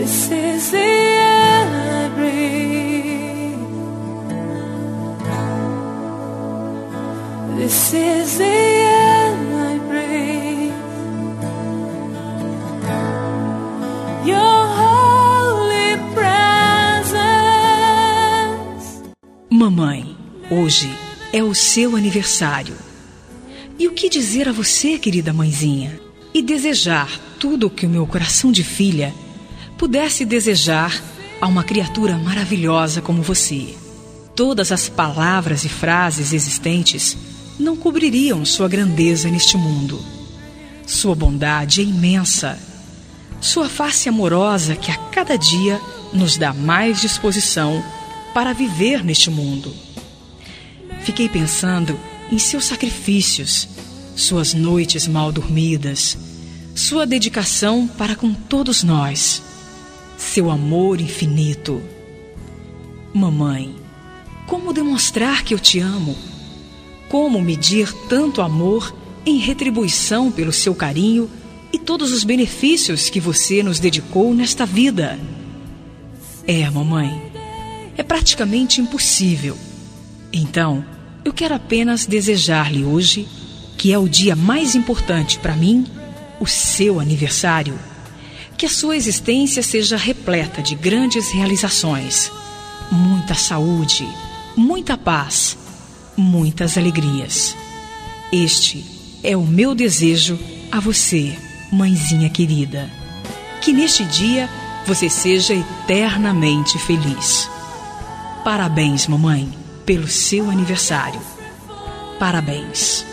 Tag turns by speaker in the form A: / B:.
A: This is the I breathe. This is the I breathe. Your holy presence.
B: Mamãe, hoje é o seu aniversário. E o que dizer a você, querida mãezinha? E desejar tudo o que o meu coração de filha pudesse desejar a uma criatura maravilhosa como você. Todas as palavras e frases existentes não cobririam sua grandeza neste mundo. Sua bondade é imensa. Sua face amorosa que a cada dia nos dá mais disposição para viver neste mundo. Fiquei pensando em seus sacrifícios, suas noites mal dormidas, sua dedicação para com todos nós, seu amor infinito. Mamãe, como demonstrar que eu te amo? Como medir tanto amor em retribuição pelo seu carinho e todos os benefícios que você nos dedicou nesta vida? É, mamãe, é praticamente impossível. Então, eu quero apenas desejar-lhe hoje, que é o dia mais importante para mim, o seu aniversário, que a sua existência seja repleta de grandes realizações, muita saúde, muita paz, muitas alegrias. Este é o meu desejo a você, mãezinha querida. Que neste dia você seja eternamente feliz. Parabéns, mamãe, pelo seu aniversário. Parabéns.